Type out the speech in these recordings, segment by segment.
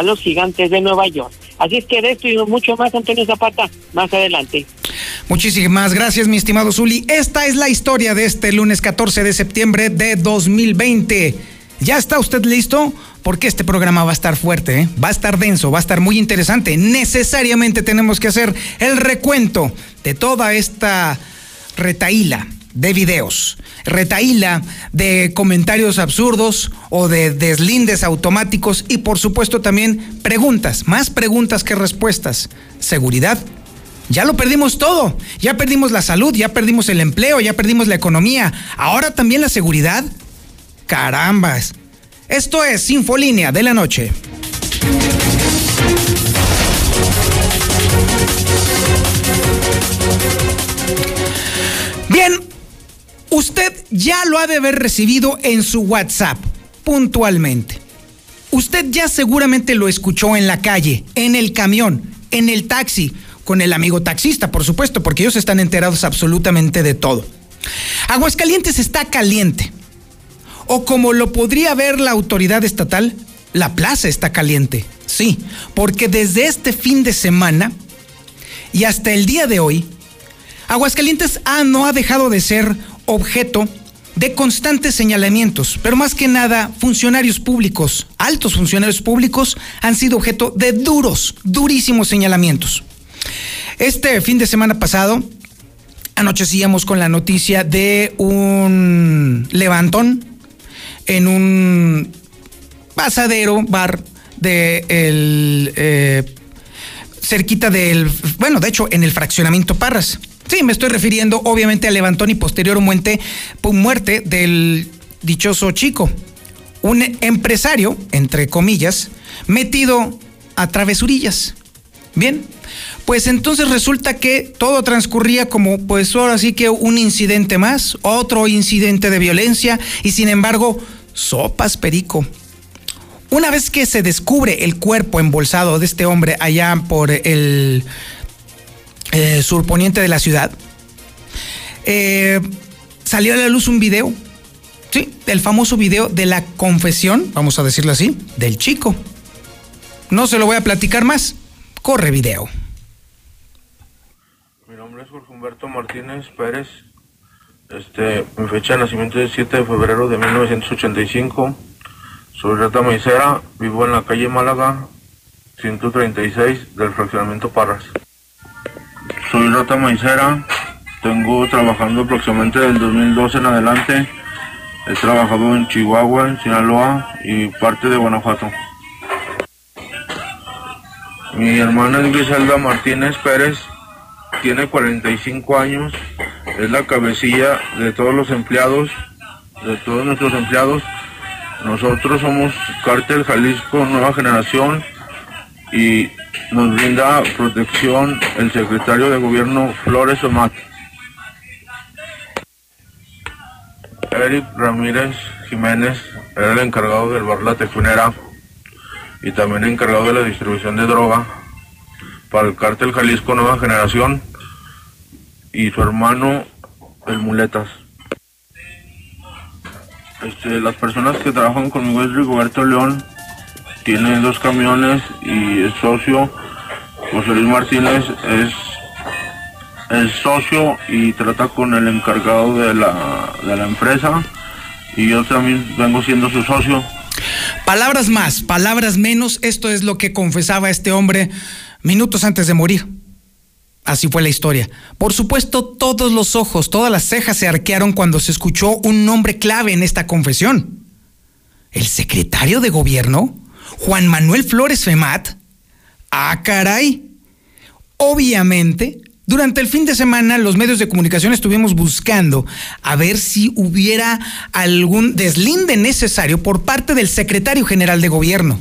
a los gigantes de Nueva York. Así es que de esto y mucho más, Antonio Zapata, más adelante. Muchísimas gracias, mi estimado Zuli. Esta es la historia de este lunes 14 de septiembre de 2020. ¿Ya está usted listo? Porque este programa va a estar fuerte, ¿eh? va a estar denso, va a estar muy interesante. Necesariamente tenemos que hacer el recuento de toda esta retaíla de videos, retaíla de comentarios absurdos o de deslindes automáticos y por supuesto también preguntas, más preguntas que respuestas. Seguridad. Ya lo perdimos todo, ya perdimos la salud, ya perdimos el empleo, ya perdimos la economía, ahora también la seguridad. Carambas. Esto es Infolínea de la Noche. Bien, usted ya lo ha de haber recibido en su WhatsApp, puntualmente. Usted ya seguramente lo escuchó en la calle, en el camión, en el taxi, con el amigo taxista, por supuesto, porque ellos están enterados absolutamente de todo. Aguascalientes está caliente. O como lo podría ver la autoridad estatal, la plaza está caliente. Sí, porque desde este fin de semana y hasta el día de hoy, Aguascalientes A no ha dejado de ser objeto de constantes señalamientos, pero más que nada funcionarios públicos, altos funcionarios públicos, han sido objeto de duros, durísimos señalamientos. Este fin de semana pasado, anochecíamos con la noticia de un levantón en un pasadero, bar de el, eh, cerquita del, bueno, de hecho, en el fraccionamiento Parras. Sí, me estoy refiriendo obviamente al levantón y posterior muerte, muerte del dichoso chico. Un empresario, entre comillas, metido a travesurillas. Bien, pues entonces resulta que todo transcurría como pues ahora sí que un incidente más, otro incidente de violencia y sin embargo, sopas perico. Una vez que se descubre el cuerpo embolsado de este hombre allá por el eh, surponiente de la ciudad, eh, salió a la luz un video, sí, el famoso video de la confesión, vamos a decirlo así, del chico. No se lo voy a platicar más. Corre video. Mi nombre es Jorge Humberto Martínez Pérez. Este, mi fecha de nacimiento es 7 de febrero de 1985. Soy Rata Maicera, vivo en la calle Málaga, 136 del fraccionamiento Parras. Soy Rata Maicera, tengo trabajando aproximadamente del 2012 en adelante. He trabajado en Chihuahua, en Sinaloa y parte de Guanajuato. Mi hermana es Griselda Martínez Pérez, tiene 45 años, es la cabecilla de todos los empleados, de todos nuestros empleados. Nosotros somos Cártel Jalisco Nueva Generación y nos brinda protección el secretario de gobierno Flores Omat. Eric Ramírez Jiménez era el encargado del bar La Tefunera y también encargado de la distribución de droga para el cártel Jalisco Nueva Generación y su hermano el Muletas. Este, las personas que trabajan conmigo es Rigoberto León, tiene dos camiones y es socio. José Luis Martínez es el socio y trata con el encargado de la, de la empresa y yo también vengo siendo su socio. Palabras más, palabras menos, esto es lo que confesaba este hombre minutos antes de morir. Así fue la historia. Por supuesto, todos los ojos, todas las cejas se arquearon cuando se escuchó un nombre clave en esta confesión. ¿El secretario de gobierno? ¿Juan Manuel Flores Femat? Ah, caray. Obviamente, durante el fin de semana los medios de comunicación estuvimos buscando a ver si hubiera algún deslinde necesario por parte del secretario general de gobierno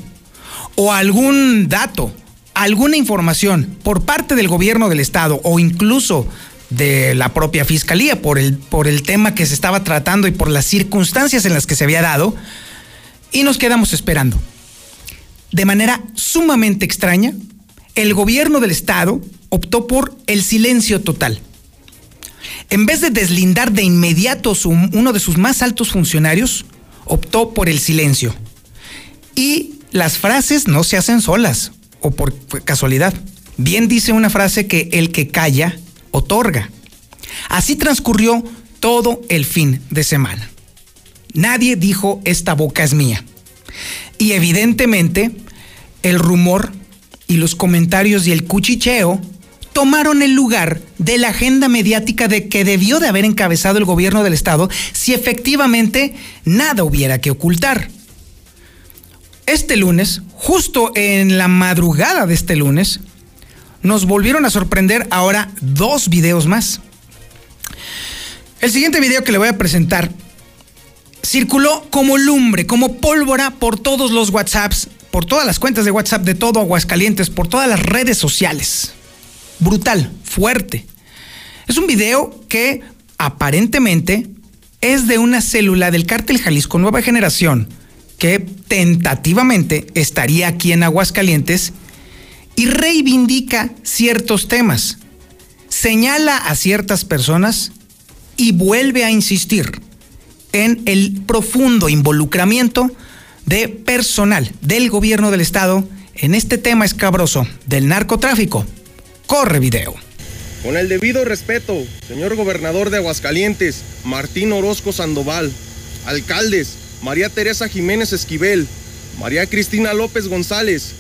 o algún dato alguna información por parte del gobierno del estado o incluso de la propia fiscalía por el, por el tema que se estaba tratando y por las circunstancias en las que se había dado, y nos quedamos esperando. De manera sumamente extraña, el gobierno del estado optó por el silencio total. En vez de deslindar de inmediato uno de sus más altos funcionarios, optó por el silencio. Y las frases no se hacen solas o por casualidad. Bien dice una frase que el que calla, otorga. Así transcurrió todo el fin de semana. Nadie dijo esta boca es mía. Y evidentemente el rumor y los comentarios y el cuchicheo tomaron el lugar de la agenda mediática de que debió de haber encabezado el gobierno del estado si efectivamente nada hubiera que ocultar. Este lunes, justo en la madrugada de este lunes, nos volvieron a sorprender ahora dos videos más. El siguiente video que le voy a presentar circuló como lumbre, como pólvora por todos los WhatsApps, por todas las cuentas de WhatsApp de todo Aguascalientes, por todas las redes sociales. Brutal, fuerte. Es un video que aparentemente es de una célula del cártel Jalisco Nueva Generación que tentativamente estaría aquí en Aguascalientes y reivindica ciertos temas, señala a ciertas personas y vuelve a insistir en el profundo involucramiento de personal del gobierno del estado en este tema escabroso del narcotráfico. Corre video. Con el debido respeto, señor gobernador de Aguascalientes, Martín Orozco Sandoval, alcaldes, María Teresa Jiménez Esquivel, María Cristina López González,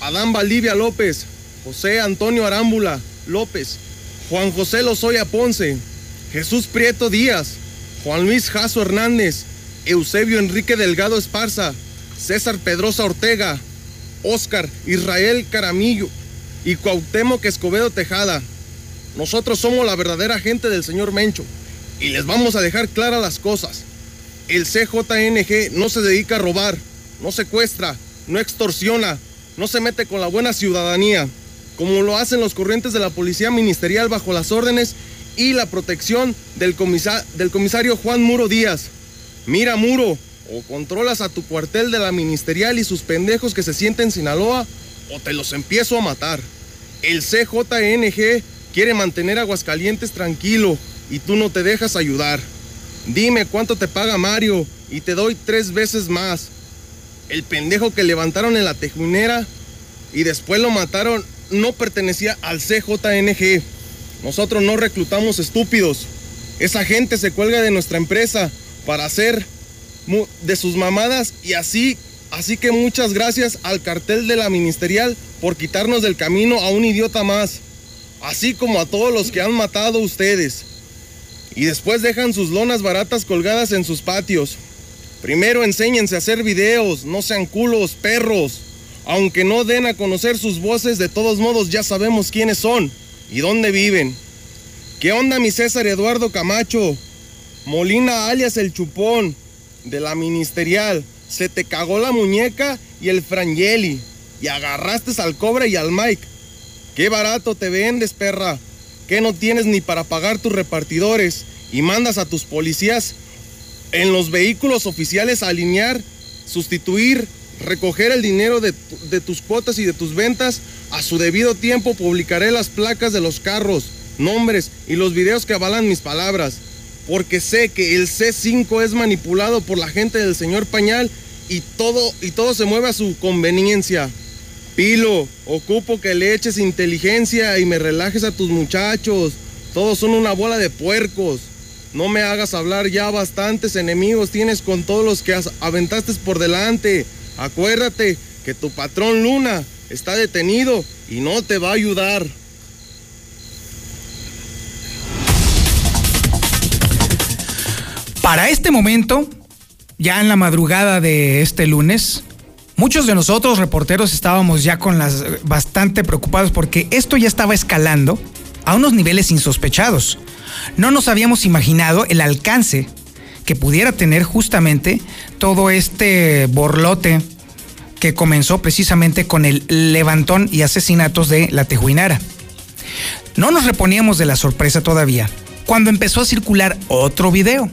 Adán Valdivia López, José Antonio Arámbula López, Juan José Lozoya Ponce, Jesús Prieto Díaz, Juan Luis Jaso Hernández, Eusebio Enrique Delgado Esparza, César Pedrosa Ortega, Óscar Israel Caramillo y Cuauhtémoc Escobedo Tejada. Nosotros somos la verdadera gente del señor Mencho y les vamos a dejar claras las cosas. El CJNG no se dedica a robar, no secuestra, no extorsiona, no se mete con la buena ciudadanía, como lo hacen los corrientes de la Policía Ministerial bajo las órdenes y la protección del, del comisario Juan Muro Díaz. Mira, Muro, o controlas a tu cuartel de la ministerial y sus pendejos que se sienten en Sinaloa, o te los empiezo a matar. El CJNG quiere mantener Aguascalientes tranquilo y tú no te dejas ayudar. Dime cuánto te paga Mario y te doy tres veces más. El pendejo que levantaron en la tejunera y después lo mataron no pertenecía al CJNG. Nosotros no reclutamos estúpidos. Esa gente se cuelga de nuestra empresa para hacer de sus mamadas y así, así que muchas gracias al cartel de la ministerial por quitarnos del camino a un idiota más, así como a todos los que han matado ustedes. Y después dejan sus lonas baratas colgadas en sus patios. Primero enséñense a hacer videos, no sean culos, perros. Aunque no den a conocer sus voces, de todos modos ya sabemos quiénes son. ¿Y dónde viven? ¿Qué onda mi César Eduardo Camacho? Molina alias el chupón de la ministerial. Se te cagó la muñeca y el frangeli. Y agarraste al cobre y al Mike. Qué barato te vendes, perra. Que no tienes ni para pagar tus repartidores. Y mandas a tus policías en los vehículos oficiales a alinear, sustituir, recoger el dinero de, de tus cuotas y de tus ventas a su debido tiempo publicaré las placas de los carros, nombres y los videos que avalan mis palabras, porque sé que el C5 es manipulado por la gente del señor Pañal y todo, y todo se mueve a su conveniencia. Pilo, ocupo que le eches inteligencia y me relajes a tus muchachos. Todos son una bola de puercos. No me hagas hablar ya bastantes enemigos tienes con todos los que aventaste por delante. Acuérdate que tu patrón Luna está detenido y no te va a ayudar. Para este momento, ya en la madrugada de este lunes, muchos de nosotros reporteros estábamos ya con las bastante preocupados porque esto ya estaba escalando a unos niveles insospechados. No nos habíamos imaginado el alcance que pudiera tener justamente todo este borlote que comenzó precisamente con el levantón y asesinatos de la Tejuinara. No nos reponíamos de la sorpresa todavía cuando empezó a circular otro video.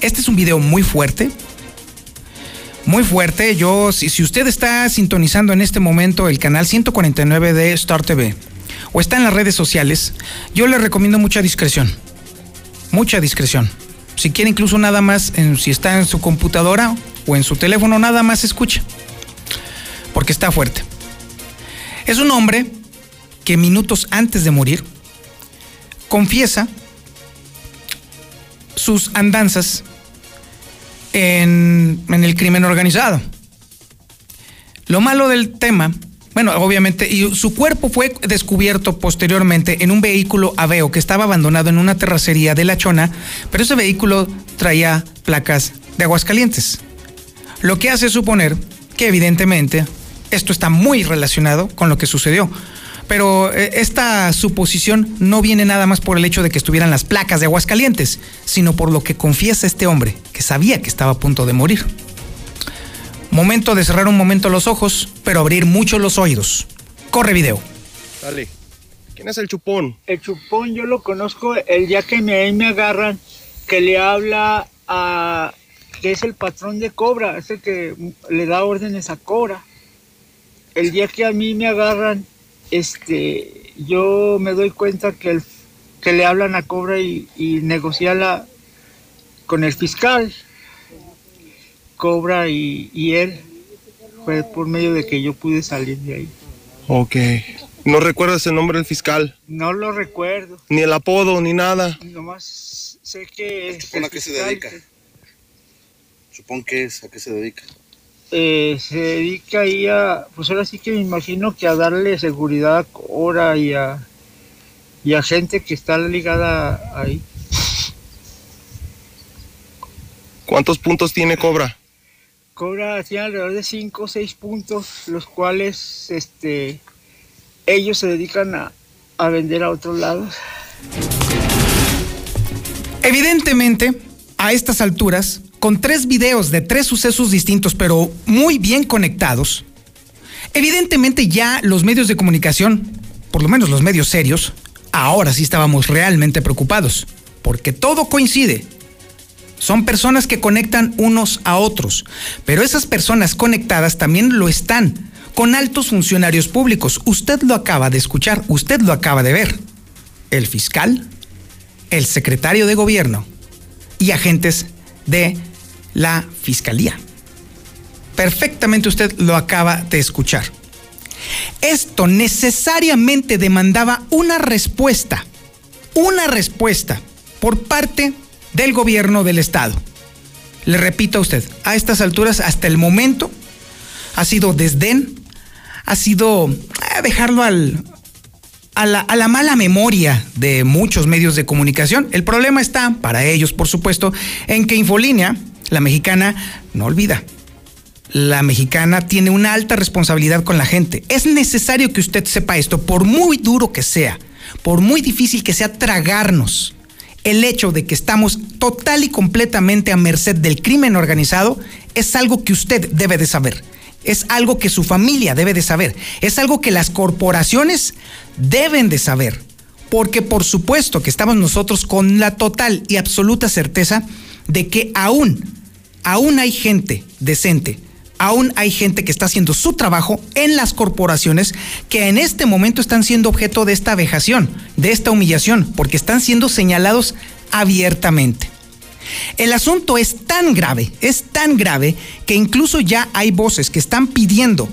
Este es un video muy fuerte. Muy fuerte. Yo, si, si usted está sintonizando en este momento el canal 149 de Star TV o está en las redes sociales, yo le recomiendo mucha discreción. Mucha discreción. Si quiere incluso nada más, si está en su computadora o en su teléfono, nada más escucha porque está fuerte. Es un hombre que minutos antes de morir confiesa sus andanzas en, en el crimen organizado. Lo malo del tema bueno, obviamente, y su cuerpo fue descubierto posteriormente en un vehículo Aveo que estaba abandonado en una terracería de La Chona, pero ese vehículo traía placas de Aguascalientes. Lo que hace suponer que evidentemente esto está muy relacionado con lo que sucedió. Pero eh, esta suposición no viene nada más por el hecho de que estuvieran las placas de Aguascalientes, sino por lo que confiesa este hombre, que sabía que estaba a punto de morir. Momento de cerrar un momento los ojos, pero abrir mucho los oídos. Corre video. Dale. ¿Quién es el chupón? El chupón yo lo conozco el día que me, me agarran, que le habla a... que es el patrón de Cobra, es el que le da órdenes a Cobra. El día que a mí me agarran, este, yo me doy cuenta que, el, que le hablan a Cobra y, y negocia la, con el fiscal. Cobra y, y, él fue por medio de que yo pude salir de ahí. Ok. ¿No recuerdas el nombre del fiscal? No lo recuerdo. Ni el apodo, ni nada. Nomás sé que... ¿Supone a qué se dedica? Que... Supón que es, a qué se dedica. Eh, se dedica ahí a, pues ahora sí que me imagino que a darle seguridad a Cobra y a, y a gente que está ligada ahí. ¿Cuántos puntos tiene Cobra? Cobra tiene alrededor de 5 o 6 puntos, los cuales este, ellos se dedican a, a vender a otros lados. Evidentemente, a estas alturas, con tres videos de tres sucesos distintos, pero muy bien conectados, evidentemente ya los medios de comunicación, por lo menos los medios serios, ahora sí estábamos realmente preocupados, porque todo coincide. Son personas que conectan unos a otros, pero esas personas conectadas también lo están con altos funcionarios públicos. Usted lo acaba de escuchar, usted lo acaba de ver. El fiscal, el secretario de gobierno y agentes de la fiscalía. Perfectamente usted lo acaba de escuchar. Esto necesariamente demandaba una respuesta, una respuesta por parte del gobierno del Estado. Le repito a usted, a estas alturas, hasta el momento, ha sido desdén, ha sido eh, dejarlo al, a, la, a la mala memoria de muchos medios de comunicación. El problema está, para ellos, por supuesto, en que Infolínea, la mexicana, no olvida. La mexicana tiene una alta responsabilidad con la gente. Es necesario que usted sepa esto, por muy duro que sea, por muy difícil que sea tragarnos el hecho de que estamos total y completamente a merced del crimen organizado es algo que usted debe de saber. Es algo que su familia debe de saber. Es algo que las corporaciones deben de saber. Porque por supuesto que estamos nosotros con la total y absoluta certeza de que aún, aún hay gente decente, aún hay gente que está haciendo su trabajo en las corporaciones que en este momento están siendo objeto de esta vejación, de esta humillación, porque están siendo señalados abiertamente. El asunto es tan grave, es tan grave, que incluso ya hay voces que están pidiendo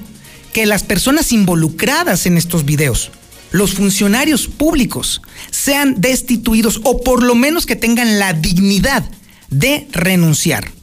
que las personas involucradas en estos videos, los funcionarios públicos, sean destituidos o por lo menos que tengan la dignidad de renunciar.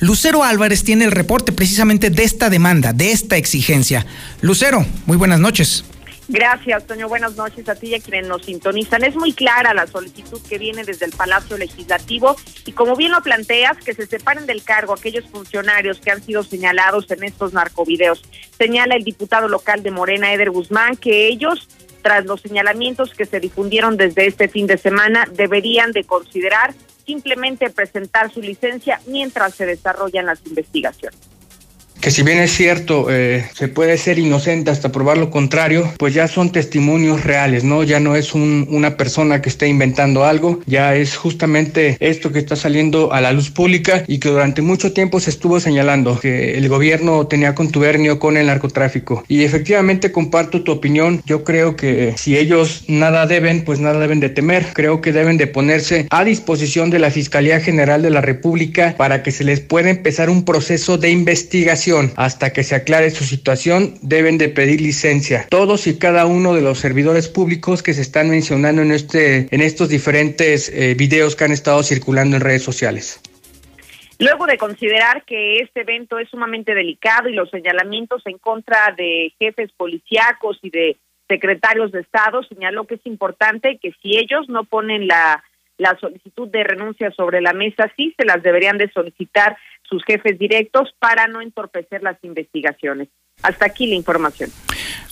Lucero Álvarez tiene el reporte precisamente de esta demanda, de esta exigencia. Lucero, muy buenas noches. Gracias, Toño. Buenas noches a ti y a quienes nos sintonizan. Es muy clara la solicitud que viene desde el Palacio Legislativo y como bien lo planteas, que se separen del cargo aquellos funcionarios que han sido señalados en estos narcovideos. Señala el diputado local de Morena, Eder Guzmán, que ellos, tras los señalamientos que se difundieron desde este fin de semana, deberían de considerar simplemente presentar su licencia mientras se desarrollan las investigaciones que si bien es cierto, eh, se puede ser inocente hasta probar lo contrario, pues ya son testimonios reales, ¿no? Ya no es un, una persona que esté inventando algo, ya es justamente esto que está saliendo a la luz pública y que durante mucho tiempo se estuvo señalando que el gobierno tenía contubernio con el narcotráfico. Y efectivamente comparto tu opinión, yo creo que si ellos nada deben, pues nada deben de temer, creo que deben de ponerse a disposición de la Fiscalía General de la República para que se les pueda empezar un proceso de investigación hhasta que se aclare su situación deben de pedir licencia. Todos y cada uno de los servidores públicos que se están mencionando en, este, en estos diferentes eh, videos que han estado circulando en redes sociales. Luego de considerar que este evento es sumamente delicado y los señalamientos en contra de jefes policíacos y de secretarios de Estado, señaló que es importante que si ellos no ponen la, la solicitud de renuncia sobre la mesa, sí se las deberían de solicitar sus jefes directos para no entorpecer las investigaciones. Hasta aquí la información.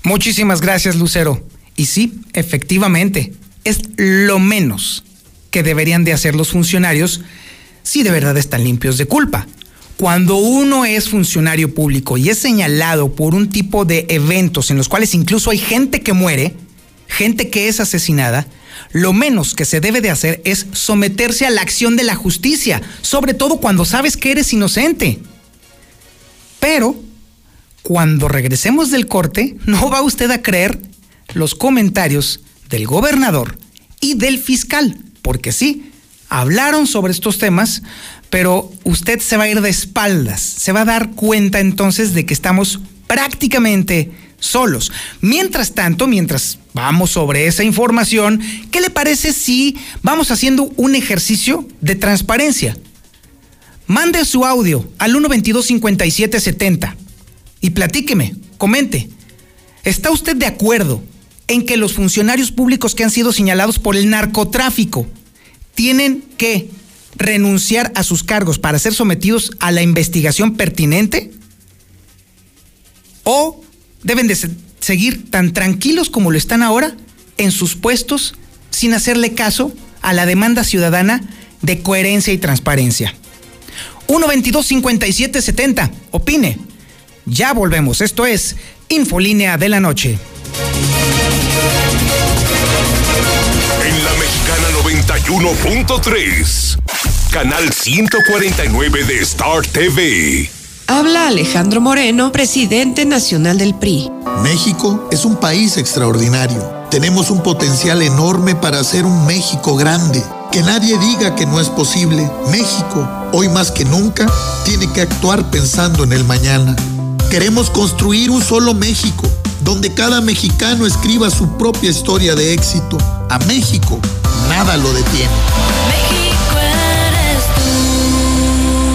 Muchísimas gracias, Lucero. Y sí, efectivamente, es lo menos que deberían de hacer los funcionarios si de verdad están limpios de culpa. Cuando uno es funcionario público y es señalado por un tipo de eventos en los cuales incluso hay gente que muere, gente que es asesinada, lo menos que se debe de hacer es someterse a la acción de la justicia, sobre todo cuando sabes que eres inocente. Pero, cuando regresemos del corte, no va usted a creer los comentarios del gobernador y del fiscal, porque sí, hablaron sobre estos temas, pero usted se va a ir de espaldas, se va a dar cuenta entonces de que estamos prácticamente solos. Mientras tanto, mientras vamos sobre esa información, ¿qué le parece si vamos haciendo un ejercicio de transparencia? Mande su audio al 122-5770 y platíqueme, comente. ¿Está usted de acuerdo en que los funcionarios públicos que han sido señalados por el narcotráfico tienen que renunciar a sus cargos para ser sometidos a la investigación pertinente? ¿O deben de seguir tan tranquilos como lo están ahora en sus puestos sin hacerle caso a la demanda ciudadana de coherencia y transparencia? 122-5770, opine. Ya volvemos, esto es Infolínea de la Noche. En la Mexicana 91.3, canal 149 de Star TV. Habla Alejandro Moreno, presidente nacional del PRI. México es un país extraordinario. Tenemos un potencial enorme para hacer un México grande. Que nadie diga que no es posible. México, hoy más que nunca, tiene que actuar pensando en el mañana. Queremos construir un solo México, donde cada mexicano escriba su propia historia de éxito. A México, nada lo detiene.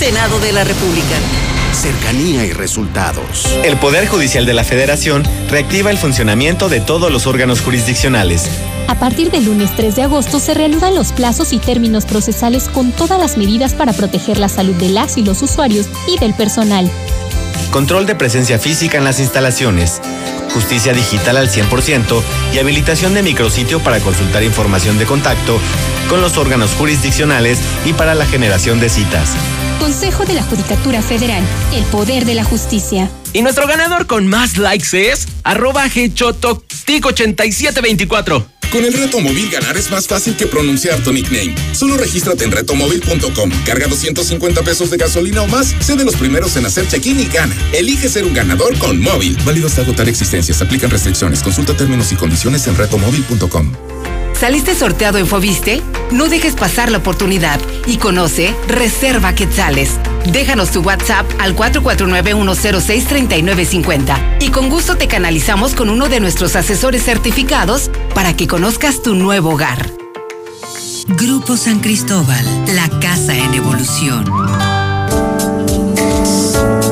Senado de la República cercanía y resultados. El Poder Judicial de la Federación reactiva el funcionamiento de todos los órganos jurisdiccionales. A partir del lunes 3 de agosto se reanudan los plazos y términos procesales con todas las medidas para proteger la salud de las y los usuarios y del personal. Control de presencia física en las instalaciones. Justicia digital al 100% y habilitación de micrositio para consultar información de contacto con los órganos jurisdiccionales y para la generación de citas. Consejo de la Judicatura Federal, el poder de la justicia. Y nuestro ganador con más likes es arroba gechototic8724. Con el reto móvil ganar es más fácil que pronunciar tu nickname. Solo regístrate en retomóvil.com. Carga 250 pesos de gasolina o más, sé de los primeros en hacer check-in y gana. Elige ser un ganador con móvil. Válido hasta agotar existencias. Aplican restricciones. Consulta términos y condiciones en retomóvil.com. ¿Saliste sorteado en Fobiste? No dejes pasar la oportunidad y conoce Reserva Quetzales. Déjanos tu WhatsApp al 449-106-3950 y con gusto te canalizamos con uno de nuestros asesores certificados para que conozcas tu nuevo hogar. Grupo San Cristóbal, la casa en evolución.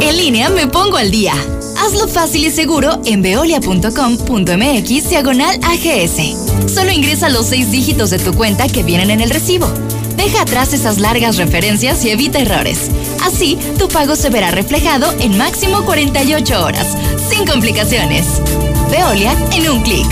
En línea me pongo al día. Hazlo fácil y seguro en veolia.com.mx diagonal AGS. Solo ingresa los seis dígitos de tu cuenta que vienen en el recibo. Deja atrás esas largas referencias y evita errores. Así, tu pago se verá reflejado en máximo 48 horas, sin complicaciones. Veolia en un clic.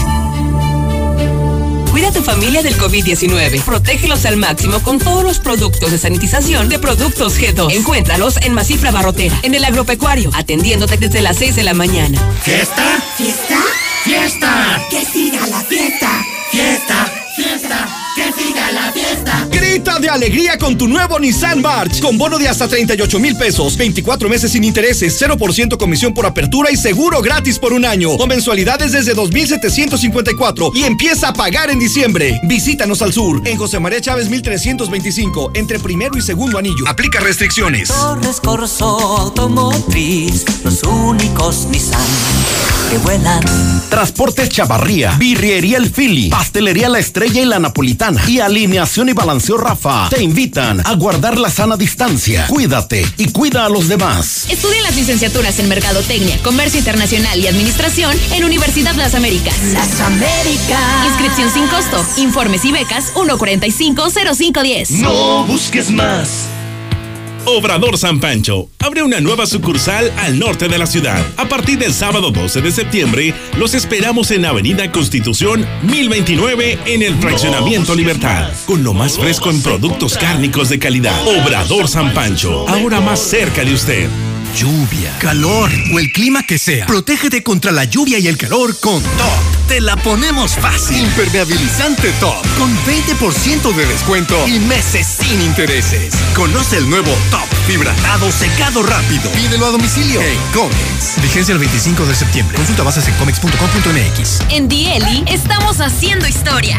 Cuida a tu familia del COVID-19. Protégelos al máximo con todos los productos de sanitización de Productos G2. Encuéntralos en Masifra Barrotera, en el agropecuario, atendiéndote desde las 6 de la mañana. ¿Fiesta? ¿Fiesta? ¡Fiesta! ¡Que siga la fiesta! ¡Fiesta! ¡Fiesta! ¡Que siga la fiesta! Grita de alegría con tu nuevo Nissan March, con bono de hasta 38 mil pesos, 24 meses sin intereses, 0% comisión por apertura y seguro gratis por un año, o mensualidades desde 2,754 y empieza a pagar en diciembre. Visítanos al sur, en José María Chávez 1325, entre primero y segundo anillo. Aplica restricciones. Torres Corso Automotriz, los únicos Nissan que vuelan. Transportes Chavarría, Birriería El Fili, Pastelería La Estrella y La Napolitana y Alineación y Balanceo Rafa te invitan a guardar la sana distancia. Cuídate y cuida a los demás. Estudia las licenciaturas en Mercadotecnia, Comercio Internacional y Administración en Universidad Las Américas. Las Américas. Inscripción sin costo. Informes y becas 1450510. No busques más. Obrador San Pancho abre una nueva sucursal al norte de la ciudad. A partir del sábado 12 de septiembre, los esperamos en Avenida Constitución 1029 en el Fraccionamiento Libertad, con lo más fresco en productos cárnicos de calidad. Obrador San Pancho, ahora más cerca de usted. Lluvia, calor o el clima que sea. Protégete contra la lluvia y el calor con Top. Te la ponemos fácil. Impermeabilizante Top. Con 20% de descuento y meses sin intereses. Conoce el nuevo Top. Fibratado secado rápido. Pídelo a domicilio en Comex. Vigencia el 25 de septiembre. Consulta bases en comex.com.mx. En Dieli estamos haciendo historia.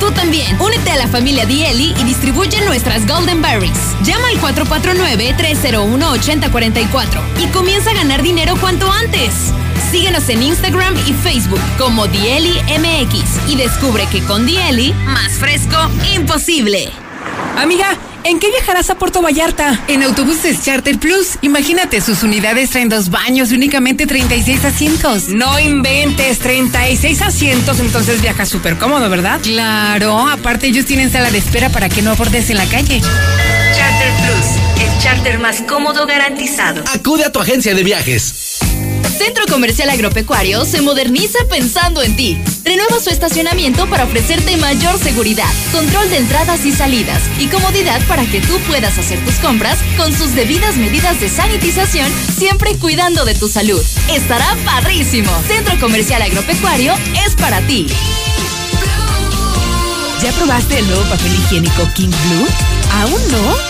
Tú también, únete a la familia Dieli y distribuye nuestras Golden Berries. Llama al 449-301-8044 y comienza a ganar dinero cuanto antes. Síguenos en Instagram y Facebook como Dieli MX y descubre que con Dieli, más fresco, imposible. Amiga, ¿en qué viajarás a Puerto Vallarta? En autobuses Charter Plus. Imagínate, sus unidades traen dos baños y únicamente 36 asientos. No inventes, 36 asientos, entonces viajas súper cómodo, ¿verdad? Claro, aparte ellos tienen sala de espera para que no abordes en la calle. Charter Plus, el charter más cómodo garantizado. Acude a tu agencia de viajes. Centro Comercial Agropecuario se moderniza pensando en ti. Renueva su estacionamiento para ofrecerte mayor seguridad, control de entradas y salidas y comodidad para que tú puedas hacer tus compras con sus debidas medidas de sanitización, siempre cuidando de tu salud. Estará parrísimo. Centro Comercial Agropecuario es para ti. ¿Ya probaste el nuevo papel higiénico King Blue? ¿Aún no?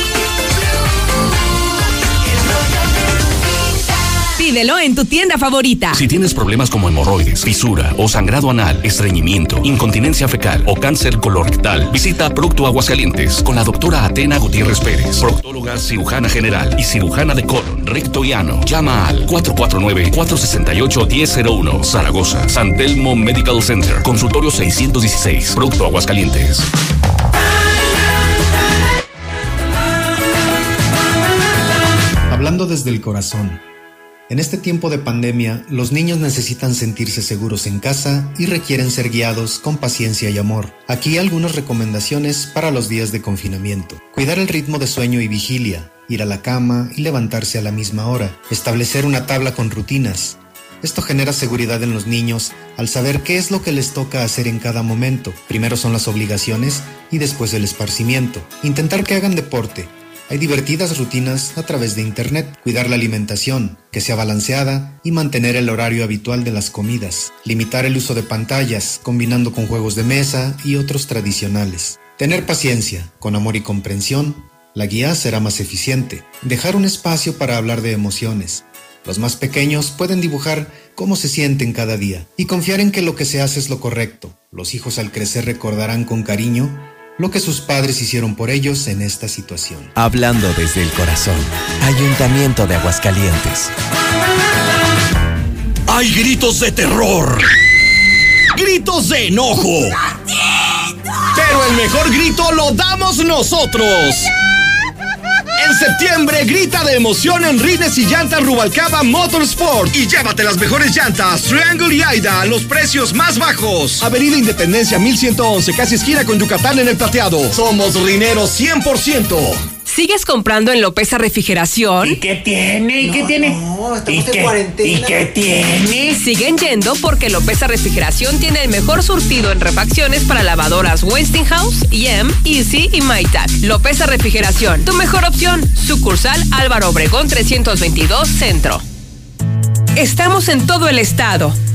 Pídelo en tu tienda favorita. Si tienes problemas como hemorroides, fisura o sangrado anal, estreñimiento, incontinencia fecal o cáncer colorectal, visita Procto Aguascalientes con la doctora Atena Gutiérrez Pérez, proctóloga cirujana general y cirujana de colon, recto y ano. Llama al 449-468-1001, Zaragoza, San Telmo Medical Center, consultorio 616, Producto Aguascalientes. Hablando desde el corazón En este tiempo de pandemia, los niños necesitan sentirse seguros en casa y requieren ser guiados con paciencia y amor. Aquí algunas recomendaciones para los días de confinamiento. Cuidar el ritmo de sueño y vigilia, ir a la cama y levantarse a la misma hora, establecer una tabla con rutinas. Esto genera seguridad en los niños al saber qué es lo que les toca hacer en cada momento. Primero son las obligaciones y después el esparcimiento. Intentar que hagan deporte, hay divertidas rutinas a través de Internet, cuidar la alimentación, que sea balanceada y mantener el horario habitual de las comidas, limitar el uso de pantallas, combinando con juegos de mesa y otros tradicionales. Tener paciencia, con amor y comprensión, la guía será más eficiente. Dejar un espacio para hablar de emociones. Los más pequeños pueden dibujar cómo se sienten cada día y confiar en que lo que se hace es lo correcto. Los hijos al crecer recordarán con cariño lo que sus padres hicieron por ellos en esta situación. Hablando desde el corazón, Ayuntamiento de Aguascalientes. Hay gritos de terror. Gritos de enojo. Pero el mejor grito lo damos nosotros. En septiembre grita de emoción en Rines y Llantas Rubalcaba Motorsport y llévate las mejores llantas Triangle y Aida a los precios más bajos. Avenida Independencia 1111, casi esquina con Yucatán en el plateado. Somos rineros 100%. ¿Sigues comprando en Lopeza Refrigeración? ¿Y qué tiene? ¿Y qué tiene? No, ¿Y estamos en qué, cuarentena. ¿Y qué tiene? Siguen yendo porque Lopeza Refrigeración tiene el mejor surtido en refacciones para lavadoras Westinghouse, YEM, Easy y MyTac. Lopeza Refrigeración, tu mejor opción. Sucursal Álvaro Obregón 322 Centro. Estamos en todo el estado.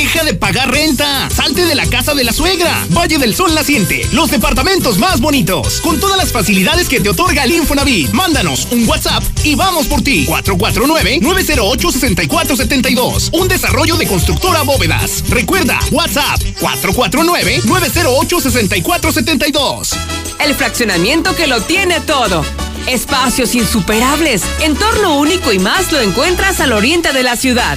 Deja de pagar renta. Salte de la casa de la suegra. Valle del Sol Naciente. Los departamentos más bonitos. Con todas las facilidades que te otorga el Infonavit. Mándanos un WhatsApp y vamos por ti. 449-908-6472. Un desarrollo de constructora bóvedas. Recuerda, WhatsApp 449-908-6472. El fraccionamiento que lo tiene todo. Espacios insuperables, entorno único y más lo encuentras al oriente de la ciudad.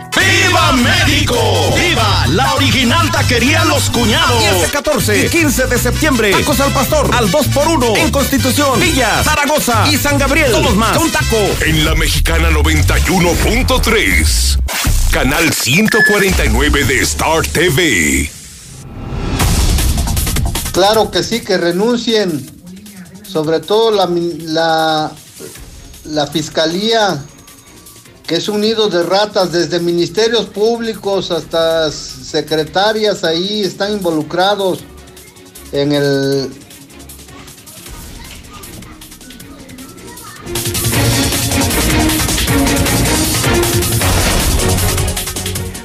¡Viva México! ¡Viva la original taquería Los Cuñados! 10, 14 y 15 de septiembre. Tacos al pastor al 2x1 en Constitución, Villas, Zaragoza y San Gabriel. Somos más. Un taco. En la mexicana 91.3. Canal 149 de Star TV. Claro que sí, que renuncien. Sobre todo la, la, la fiscalía, es un de ratas, desde ministerios públicos hasta secretarias ahí están involucrados en el...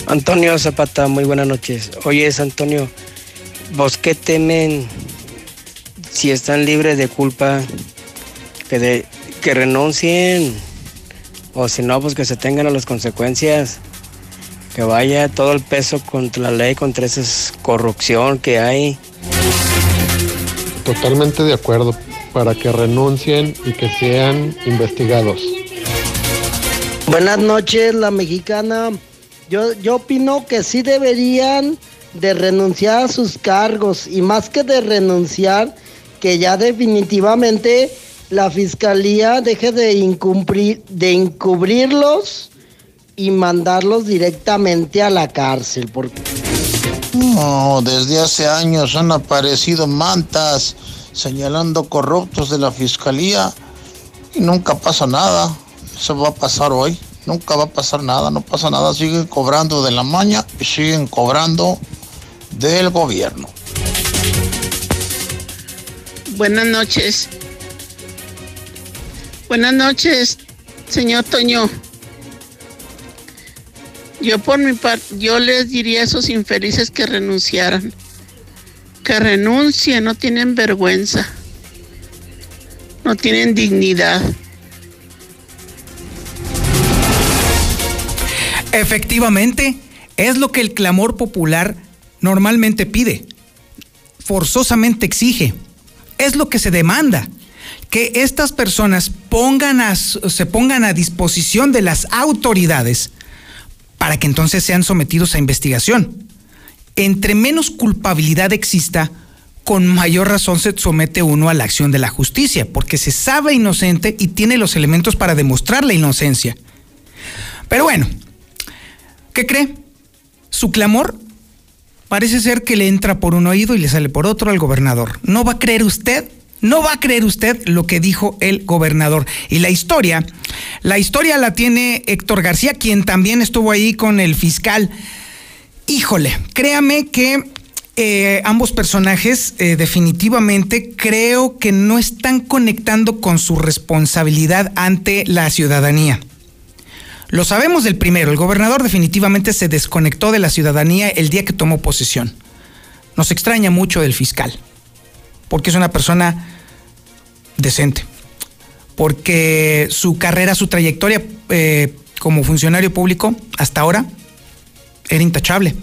Antonio Zapata, muy buenas noches. Oye, es Antonio, ¿vos qué temen si están libres de culpa que, de, que renuncien? O si no, pues que se tengan a las consecuencias. Que vaya todo el peso contra la ley, contra esa corrupción que hay. Totalmente de acuerdo, para que renuncien y que sean investigados. Buenas noches, la mexicana. Yo, yo opino que sí deberían de renunciar a sus cargos y más que de renunciar, que ya definitivamente la fiscalía deje de incumplir, de encubrirlos y mandarlos directamente a la cárcel. Porque... No, desde hace años han aparecido mantas señalando corruptos de la fiscalía y nunca pasa nada. Eso va a pasar hoy. Nunca va a pasar nada, no pasa nada. Siguen cobrando de la maña y siguen cobrando del gobierno. Buenas noches. Buenas noches, señor Toño. Yo por mi parte, yo les diría a esos infelices que renunciaran. Que renuncien, no tienen vergüenza. No tienen dignidad. Efectivamente, es lo que el clamor popular normalmente pide, forzosamente exige, es lo que se demanda, que estas personas pongan a, se pongan a disposición de las autoridades para que entonces sean sometidos a investigación. Entre menos culpabilidad exista, con mayor razón se somete uno a la acción de la justicia, porque se sabe inocente y tiene los elementos para demostrar la inocencia. Pero bueno, ¿qué cree? Su clamor parece ser que le entra por un oído y le sale por otro al gobernador. ¿No va a creer usted? No va a creer usted lo que dijo el gobernador. Y la historia, la historia la tiene Héctor García, quien también estuvo ahí con el fiscal. Híjole, créame que eh, ambos personajes eh, definitivamente creo que no están conectando con su responsabilidad ante la ciudadanía. Lo sabemos del primero, el gobernador definitivamente se desconectó de la ciudadanía el día que tomó posesión. Nos extraña mucho el fiscal, porque es una persona decente, porque su carrera, su trayectoria eh, como funcionario público hasta ahora era intachable.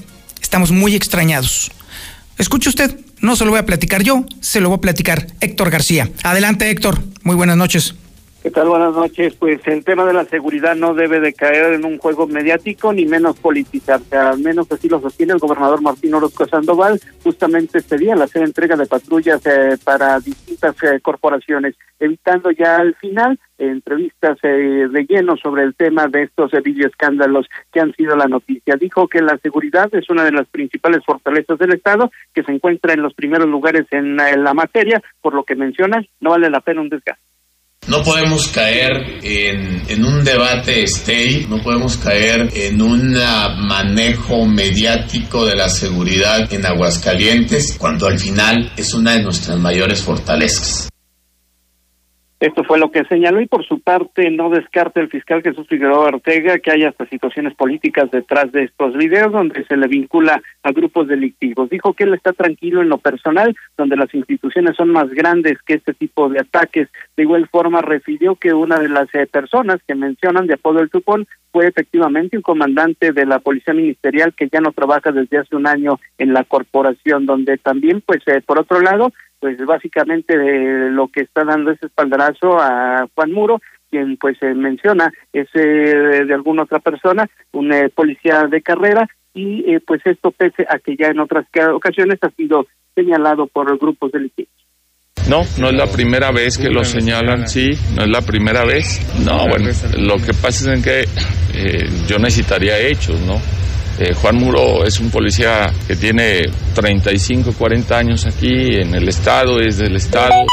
Estamos muy extrañados. Escuche usted, no se lo voy a platicar yo, se lo voy a platicar Héctor García. Adelante Héctor, muy buenas noches. ¿Qué tal? Buenas noches. Pues el tema de la seguridad no debe de caer en un juego mediático ni menos politizarse. Al menos así lo sostiene el gobernador Martín Orozco Sandoval justamente este día la hacer entrega de patrullas eh, para distintas eh, corporaciones, evitando ya al final entrevistas eh, de lleno sobre el tema de estos videoescándalos que han sido la noticia. Dijo que la seguridad es una de las principales fortalezas del Estado, que se encuentra en los primeros lugares en, en la materia, por lo que menciona, no vale la pena un desgaste. No podemos caer en, un debate stay, no podemos caer en un manejo mediático de la seguridad en Aguascalientes, cuando al final es una de nuestras mayores fortalezas. Esto fue lo que señaló y por su parte no descarta el fiscal Jesús Figueroa Ortega que haya hasta situaciones políticas detrás de estos videos donde se le vincula a grupos delictivos. Dijo que él está tranquilo en lo personal, donde las instituciones son más grandes que este tipo de ataques. De igual forma refirió que una de las eh, personas que mencionan de apodo el Tupón fue efectivamente un comandante de la Policía Ministerial que ya no trabaja desde hace un año en la corporación, donde también, pues, eh, por otro lado, pues básicamente de lo que está dando ese espaldarazo a Juan Muro, quien pues se menciona es eh, de alguna otra persona, un eh, policía de carrera, y eh, pues esto pese a que ya en otras ocasiones ha sido señalado por grupos delictivos. No, no es la primera vez que lo señalan, sí, no es la primera vez. No, bueno, lo que pasa es que yo necesitaría hechos, ¿no? Eh, Juan Muro es un policía que tiene 35, 40 años aquí en el Estado, es del Estado.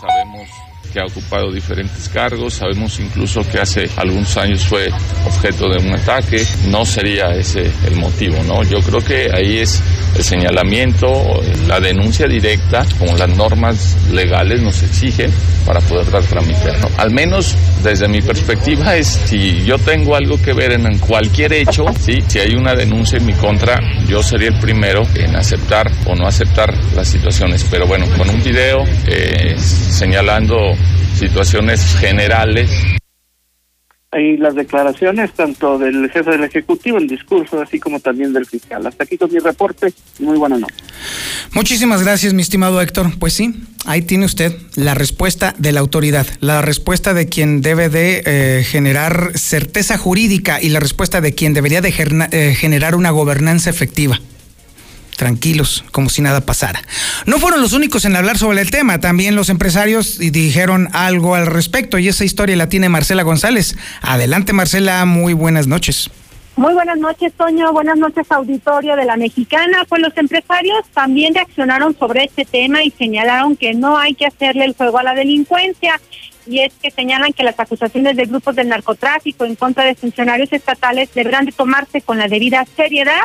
Sabemos ha ocupado diferentes cargos, sabemos incluso que hace algunos años fue objeto de un ataque. No sería ese el motivo, ¿no? Yo creo que ahí es el señalamiento, la denuncia directa, como las normas legales nos exigen para poder dar trámite. Al menos desde mi perspectiva es si yo tengo algo que ver en cualquier hecho, ¿sí? si hay una denuncia en mi contra, yo sería el primero en aceptar o no aceptar las situaciones. Pero bueno, con un video eh, señalando situaciones generales hay las declaraciones tanto del jefe del Ejecutivo, el discurso, así como también del fiscal. Hasta aquí con mi reporte. Muy buena noche. Muchísimas gracias, mi estimado Héctor. Pues sí, ahí tiene usted la respuesta de la autoridad, la respuesta de quien debe de eh, generar certeza jurídica y la respuesta de quien debería de eh, generar una gobernanza efectiva tranquilos, como si nada pasara. No fueron los únicos en hablar sobre el tema, también los empresarios dijeron algo al respecto y esa historia la tiene Marcela González. Adelante Marcela, muy buenas noches. Muy buenas noches, Toño. Buenas noches, auditorio de la Mexicana. Pues los empresarios también reaccionaron sobre este tema y señalaron que no hay que hacerle el juego a la delincuencia. Y es que señalan que las acusaciones de grupos del narcotráfico en contra de funcionarios estatales deberán de tomarse con la debida seriedad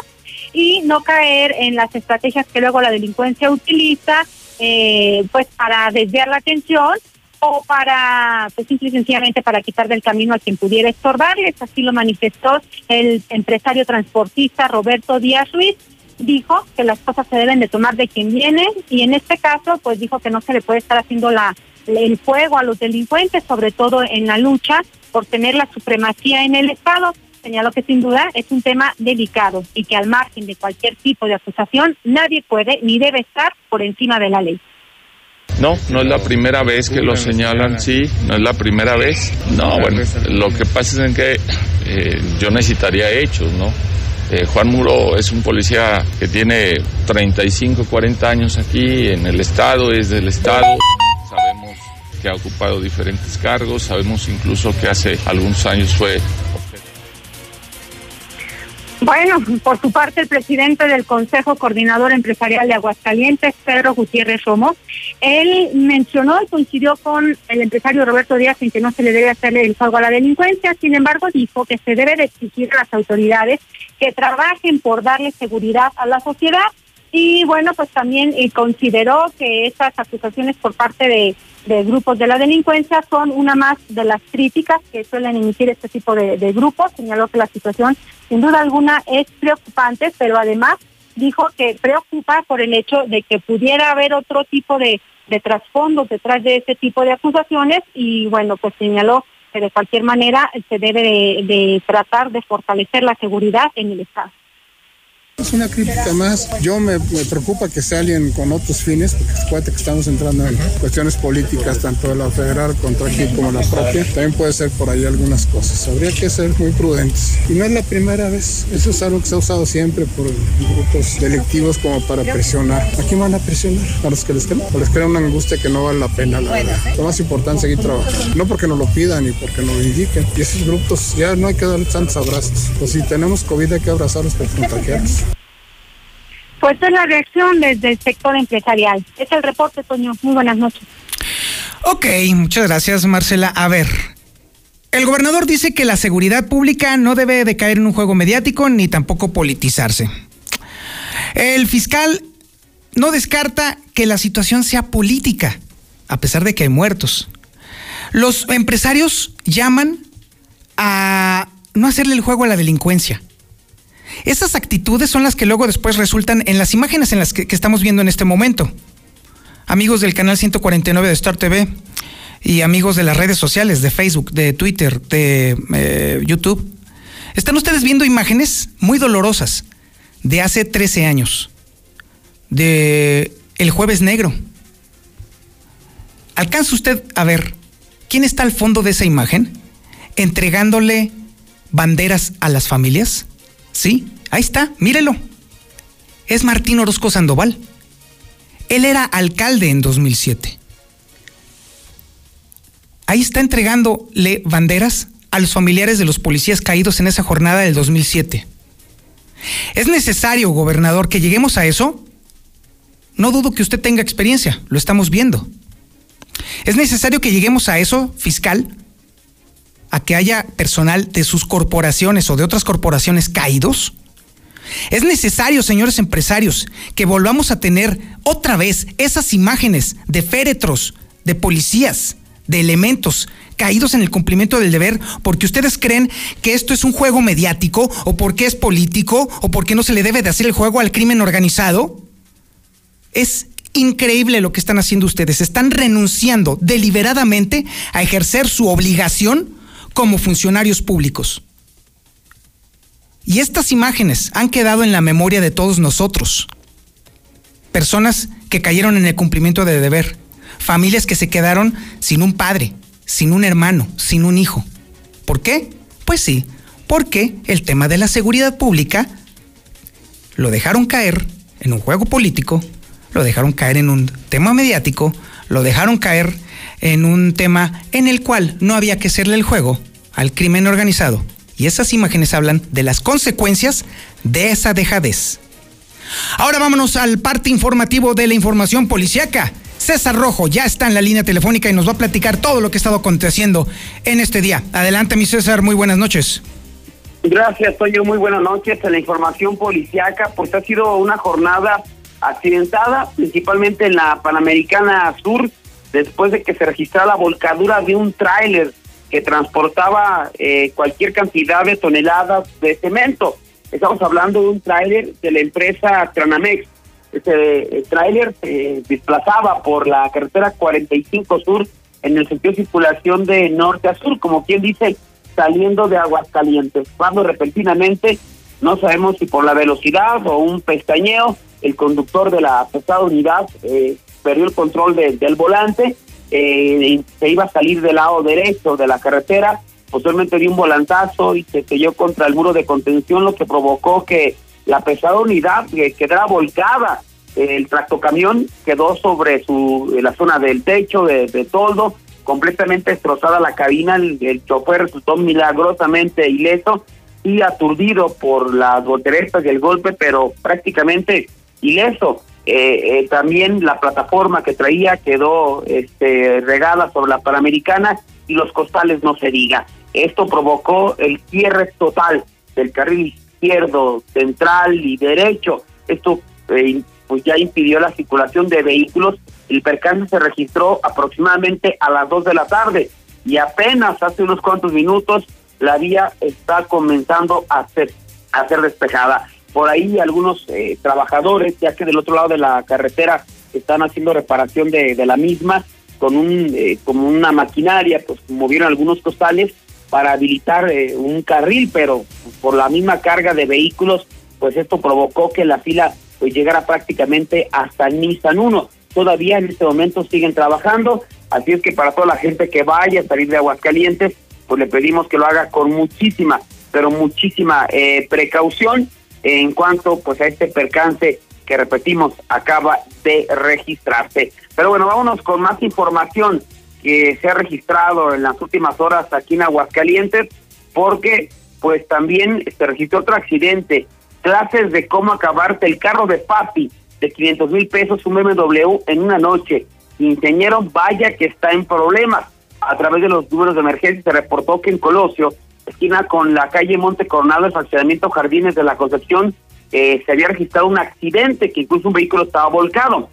y no caer en las estrategias que luego la delincuencia utiliza eh, pues para desviar la atención o para, pues simple y sencillamente para quitar del camino a quien pudiera estorbarles. Así lo manifestó el empresario transportista Roberto Díaz Ruiz. Dijo que las cosas se deben de tomar de quien viene y en este caso, pues dijo que no se le puede estar haciendo la el fuego a los delincuentes, sobre todo en la lucha por tener la supremacía en el Estado. Señaló que sin duda es un tema delicado y que al margen de cualquier tipo de acusación, nadie puede ni debe estar por encima de la ley. No, no es la primera vez que lo señalan, sí, no es la primera vez. No, bueno, lo que pasa es que eh, yo necesitaría hechos, ¿no? Eh, Juan Muro es un policía que tiene 35, 40 años aquí en el Estado, es del Estado. Sabemos que ha ocupado diferentes cargos, sabemos incluso que hace algunos años fue bueno, por su parte, el presidente del Consejo Coordinador Empresarial de Aguascalientes, Pedro Gutiérrez Romo, él mencionó y coincidió con el empresario Roberto Díaz en que no se le debe hacer el pago a la delincuencia, sin embargo, dijo que se debe de exigir a las autoridades que trabajen por darle seguridad a la sociedad. Y bueno, pues también eh, consideró que estas acusaciones por parte de, grupos de la delincuencia son una más de las críticas que suelen emitir este tipo de, grupos. Señaló que la situación sin duda alguna es preocupante, pero además dijo que preocupa por el hecho de que pudiera haber otro tipo de, de trasfondos detrás de este tipo de acusaciones y bueno, pues señaló que de cualquier manera se debe de tratar de fortalecer la seguridad en el Estado. Es una crítica más. Yo me, preocupa que sea alguien con otros fines, porque acuérdate que estamos entrando en cuestiones políticas, tanto de la federal contra aquí como la propia. También puede ser por ahí algunas cosas. Habría que ser muy prudentes. Y no es la primera vez. Eso es algo que se ha usado siempre por grupos delictivos como para presionar. ¿A quién van a presionar? ¿A los que les crean? ¿O les crea una angustia que no vale la pena, la verdad? Lo más importante es seguir trabajando. No porque nos lo pidan y porque nos lo indiquen. Y esos grupos ya no hay que darles tantos abrazos. Pues si tenemos COVID hay que abrazarlos por contagiarlos. Pues es la reacción desde el sector empresarial. Es el reporte, Toño. Muy buenas noches. Ok, muchas gracias, Marcela. A ver, el gobernador dice que la seguridad pública no debe de caer en un juego mediático ni tampoco politizarse. El fiscal no descarta que la situación sea política, a pesar de que hay muertos. Los empresarios llaman a no hacerle el juego a la delincuencia. Esas actitudes son las que luego después resultan en las imágenes en las que, estamos viendo en este momento. Amigos del canal 149 de Star TV y amigos de las redes sociales, de Facebook, de Twitter, de eh, YouTube, están ustedes viendo imágenes muy dolorosas de hace 13 años, de el jueves negro. ¿Alcanza usted a ver quién está al fondo de esa imagen? Entregándole banderas a las familias. Sí, ahí está, mírelo. Es Martín Orozco Sandoval. Él era alcalde en 2007. Ahí está entregándole banderas a los familiares de los policías caídos en esa jornada del 2007. ¿Es necesario, gobernador, que lleguemos a eso? No dudo que usted tenga experiencia, lo estamos viendo. ¿Es necesario que lleguemos a eso, fiscal? A que haya personal de sus corporaciones o de otras corporaciones caídos? Es necesario, señores empresarios, que volvamos a tener otra vez esas imágenes de féretros, de policías, de elementos caídos en el cumplimiento del deber porque ustedes creen que esto es un juego mediático o porque es político o porque no se le debe de hacer el juego al crimen organizado. Es increíble lo que están haciendo ustedes. Están renunciando deliberadamente a ejercer su obligación como funcionarios públicos. Y estas imágenes han quedado en la memoria de todos nosotros. Personas que cayeron en el cumplimiento de deber, familias que se quedaron sin un padre, sin un hermano, sin un hijo. ¿Por qué? Pues sí, porque el tema de la seguridad pública lo dejaron caer en un juego político, lo dejaron caer en un tema mediático, lo dejaron caer en un tema en el cual no había que hacerle el juego al crimen organizado. Y esas imágenes hablan de las consecuencias de esa dejadez. Ahora vámonos al parte informativo de la información policiaca. César Rojo ya está en la línea telefónica y nos va a platicar todo lo que ha estado aconteciendo en este día. Adelante, mi César, muy buenas noches. Gracias, Toño, muy buenas noches. En la información policiaca, pues ha sido una jornada accidentada, principalmente en la Panamericana Sur, después de que se registrara la volcadura de un tráiler que transportaba eh, cualquier cantidad de toneladas de cemento. Estamos hablando de un tráiler de la empresa Tranamex. Este eh, tráiler se desplazaba por la carretera 45 Sur en el sentido de circulación de norte a sur, como quien dice, saliendo de Aguascalientes. Cuando repentinamente, no sabemos si por la velocidad o un pestañeo, el conductor de la pesada unidad eh, perdió el control de- del volante, eh, se iba a salir del lado derecho de la carretera, posteriormente dio un volantazo y se cayó contra el muro de contención, lo que provocó que la pesada unidad eh, quedara volcada. El tractocamión quedó sobre su la zona del techo, de, de toldo, completamente destrozada la cabina. El, el chofer resultó milagrosamente ileso y aturdido por las volteretas y el golpe, pero prácticamente ileso. Eh, eh, también la plataforma que traía quedó este, regada sobre la Panamericana y los costales no se diga. Esto provocó el cierre total del carril izquierdo, central y derecho. Esto eh, pues ya impidió la circulación de vehículos. El percance se registró aproximadamente a las 2 de la tarde y apenas hace unos cuantos minutos la vía está comenzando a ser, a ser despejada. Por ahí algunos eh, trabajadores, ya que del otro lado de la carretera están haciendo reparación de, de la misma con un eh, como una maquinaria, pues movieron algunos costales para habilitar eh, un carril, pero por la misma carga de vehículos, pues esto provocó que la fila pues llegara prácticamente hasta Nissan 1. Todavía en este momento siguen trabajando, así es que para toda la gente que vaya a salir de Aguascalientes, pues le pedimos que lo haga con muchísima, pero muchísima eh, precaución en cuanto pues a este percance que repetimos acaba de registrarse. Pero bueno, vámonos con más información que se ha registrado en las últimas horas aquí en Aguascalientes, porque pues también se registró otro accidente, clases de cómo acabarte el carro de papi de 500 mil pesos, un BMW en una noche. Ingeniero, vaya que está en problemas. A través de los números de emergencia se reportó que en Colosio, esquina con la calle Monte Coronado, el fraccionamiento Jardines de la Concepción, eh, se había registrado un accidente que incluso un vehículo estaba volcado.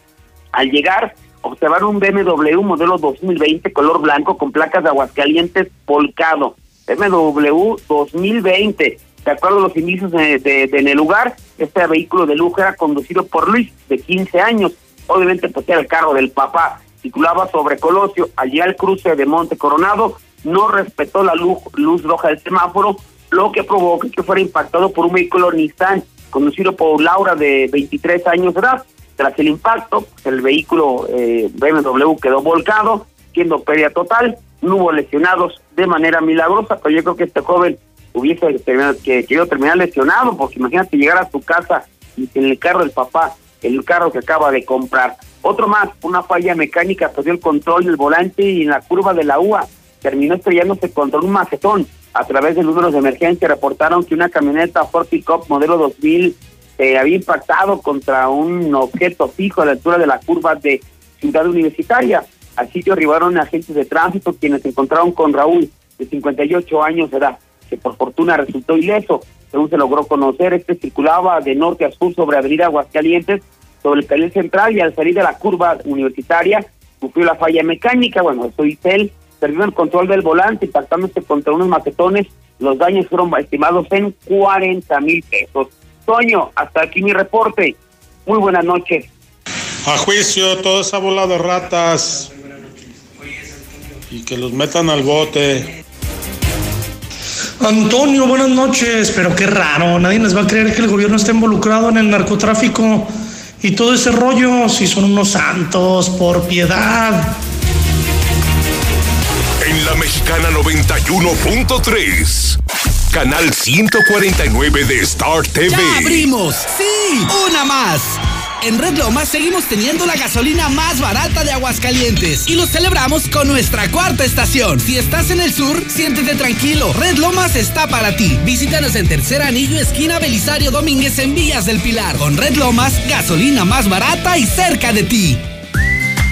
Al llegar, observaron un BMW modelo 2020 color blanco con placas de Aguascalientes volcado. BMW 2020. De acuerdo a los indicios de, en el lugar, este vehículo de lujo era conducido por Luis, de 15 años. Obviamente, pues era el carro del papá. Circulaba sobre Colosio. Allí al cruce de Monte Coronado, no respetó la luz, luz roja del semáforo, lo que provocó que fuera impactado por un vehículo Nissan, conducido por Laura, de 23 años de edad. Tras el impacto, el vehículo eh, BMW quedó volcado, siendo pérdida total. No hubo lesionados de manera milagrosa, pero yo creo que este joven hubiese terminado- que querido terminar lesionado, porque imagínate llegar a su casa y en el carro del papá, el carro que acaba de comprar. Otro más, una falla mecánica perdió el control del volante y en la curva de la UA terminó estrellándose contra un macetón. A través de números de emergencia reportaron que una camioneta Ford Pickup modelo 2000 eh, había impactado contra un objeto fijo a la altura de la curva de Ciudad Universitaria. Al sitio arribaron agentes de tránsito quienes se encontraron con Raúl, de 58 años de edad, que por fortuna resultó ileso. Según se logró conocer, este circulaba de norte a sur sobre Avenida Aguascalientes, sobre el carril central y al salir de la curva universitaria sufrió la falla mecánica. Bueno, eso dice él, perdió el control del volante, impactándose contra unos macetones. Los daños fueron estimados en 40 mil pesos. Toño, hasta aquí mi reporte. Muy buenas noches. A juicio toda esa bola de ratas. Y que los metan al bote. Antonio, buenas noches, pero qué raro, nadie les va a creer que el gobierno está involucrado en el narcotráfico y todo ese rollo, si son unos santos, por piedad. Mexicana 91.3. Canal 149 de Star TV. ¡Ya abrimos! ¡Sí! ¡Una más! En Red Lomas seguimos teniendo la gasolina más barata de Aguascalientes y lo celebramos con nuestra cuarta estación. Si estás en el sur, siéntete tranquilo. Red Lomas está para ti. Visítanos en Tercer Anillo, esquina Belisario Domínguez en Villas del Pilar. Con Red Lomas, gasolina más barata y cerca de ti.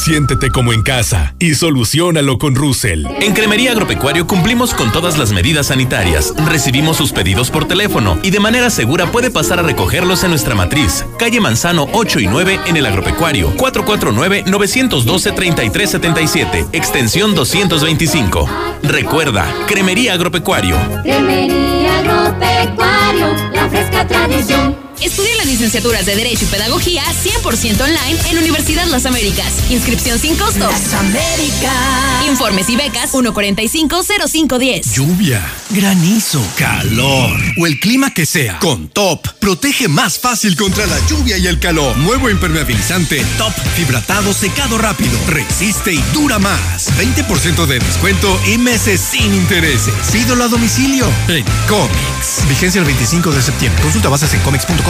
Siéntete como en casa y solucionalo con Russell. En Cremería Agropecuario cumplimos con todas las medidas sanitarias. Recibimos sus pedidos por teléfono y de manera segura puede pasar a recogerlos en nuestra matriz. Calle Manzano 8 y 9 en el Agropecuario. 449-912-3377. Extensión 225. Recuerda, Cremería Agropecuario. Cremería Agropecuario, la fresca tradición. Estudia las licenciaturas de Derecho y Pedagogía 100% online en Universidad Las Américas. Inscripción sin costo. Las Américas. Informes y becas 1450510. Lluvia, granizo, calor o el clima que sea. Con Top, protege más fácil contra la lluvia y el calor. Nuevo impermeabilizante Top Fibratado secado rápido. Resiste y dura más. 20% de descuento y meses sin intereses. Pídolo a domicilio en Comics. Vigencia el 25 de septiembre. Consulta bases en comics.com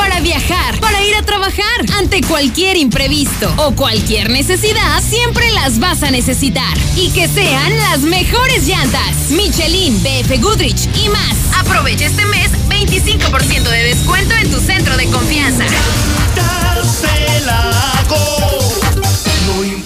para viajar, para ir a trabajar. Ante cualquier imprevisto o cualquier necesidad, siempre las vas a necesitar. Y que sean las mejores llantas. Michelin, BF Goodrich y más. Aprovecha este mes 25% de descuento en tu centro de confianza.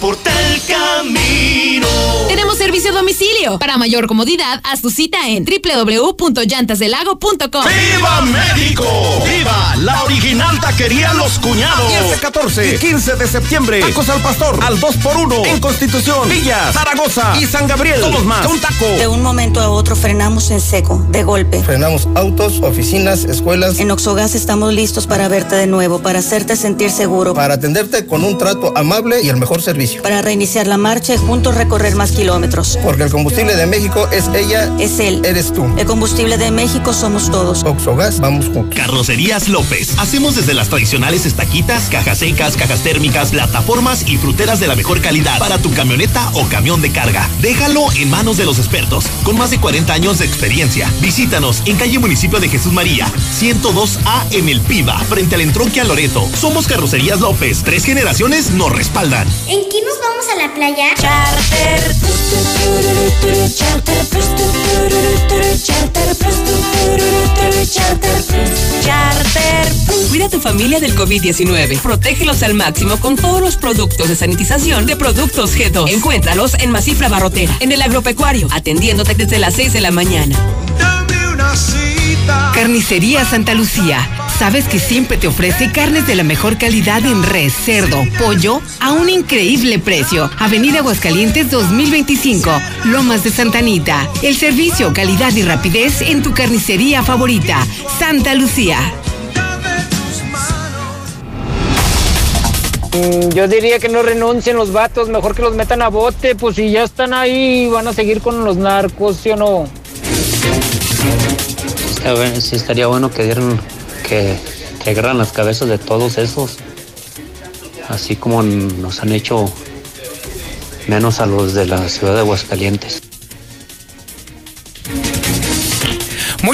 Importa el camino. Tenemos servicio a domicilio. Para mayor comodidad, haz tu cita en www.llantasdelago.com. ¡Viva México! ¡Viva la original taquería Los Cuñados! 15, 14 y 15 de septiembre. Tacos al pastor al 2x1 en Constitución, Villa, Zaragoza y San Gabriel. Todos más. Un taco. De un momento a otro frenamos en seco, de golpe. Frenamos autos, oficinas, escuelas. En Oxogas estamos listos para verte de nuevo, para hacerte sentir seguro. Para atenderte con un trato amable y el mejor servicio. Para reiniciar la marcha y juntos recorrer más kilómetros. Porque el combustible de México es ella. Es él. Eres tú. El combustible de México somos todos. Oxogas, vamos juntos. Carrocerías López. Hacemos desde las tradicionales estaquitas, cajas secas, cajas térmicas, plataformas y fruteras de la mejor calidad para tu camioneta o camión de carga. Déjalo en manos de los expertos, con más de 40 años de experiencia. Visítanos en calle Municipio de Jesús María, 102A en El Piba, frente al entronque a Loreto. Somos Carrocerías López. Tres generaciones nos respaldan. ¿En qué nos vamos a la playa? Charter. Charter Cuida a tu familia del COVID-19. Protégelos al máximo con todos los productos de sanitización de Productos G2. Encuéntralos en Masifra Barrotera, en el agropecuario, atendiéndote desde las 6 de la mañana. Dame una cita. Carnicería Santa Lucía. ¿Sabes que siempre te ofrece carnes de la mejor calidad en res, cerdo, pollo a un increíble precio? Avenida Aguascalientes 2025, Lomas de Santanita. El servicio, calidad y rapidez en tu carnicería favorita, Santa Lucía. Mm, Yo diría que no renuncien los vatos, mejor que los metan a bote, pues si ya están ahí, van a seguir con los narcos, ¿sí o no? Está bueno, sí estaría bueno que dieran, que, que las cabezas de todos esos, así como nos han hecho menos a los de la ciudad de Aguascalientes.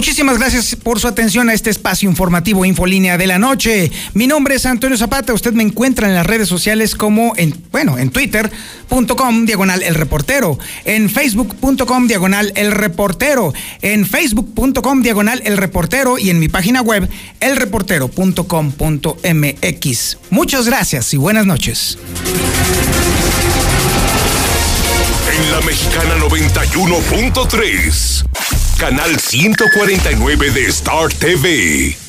Muchísimas gracias por su atención a este espacio informativo Infolínea de la Noche. Mi nombre es Antonio Zapata. Usted me encuentra en las redes sociales como en, bueno, en twitter.com diagonal el reportero, en facebook.com diagonal el reportero, en facebook.com diagonal el reportero y en mi página web elreportero.com.mx. Muchas gracias y buenas noches. En la mexicana 91.3, canal 149 de Star TV.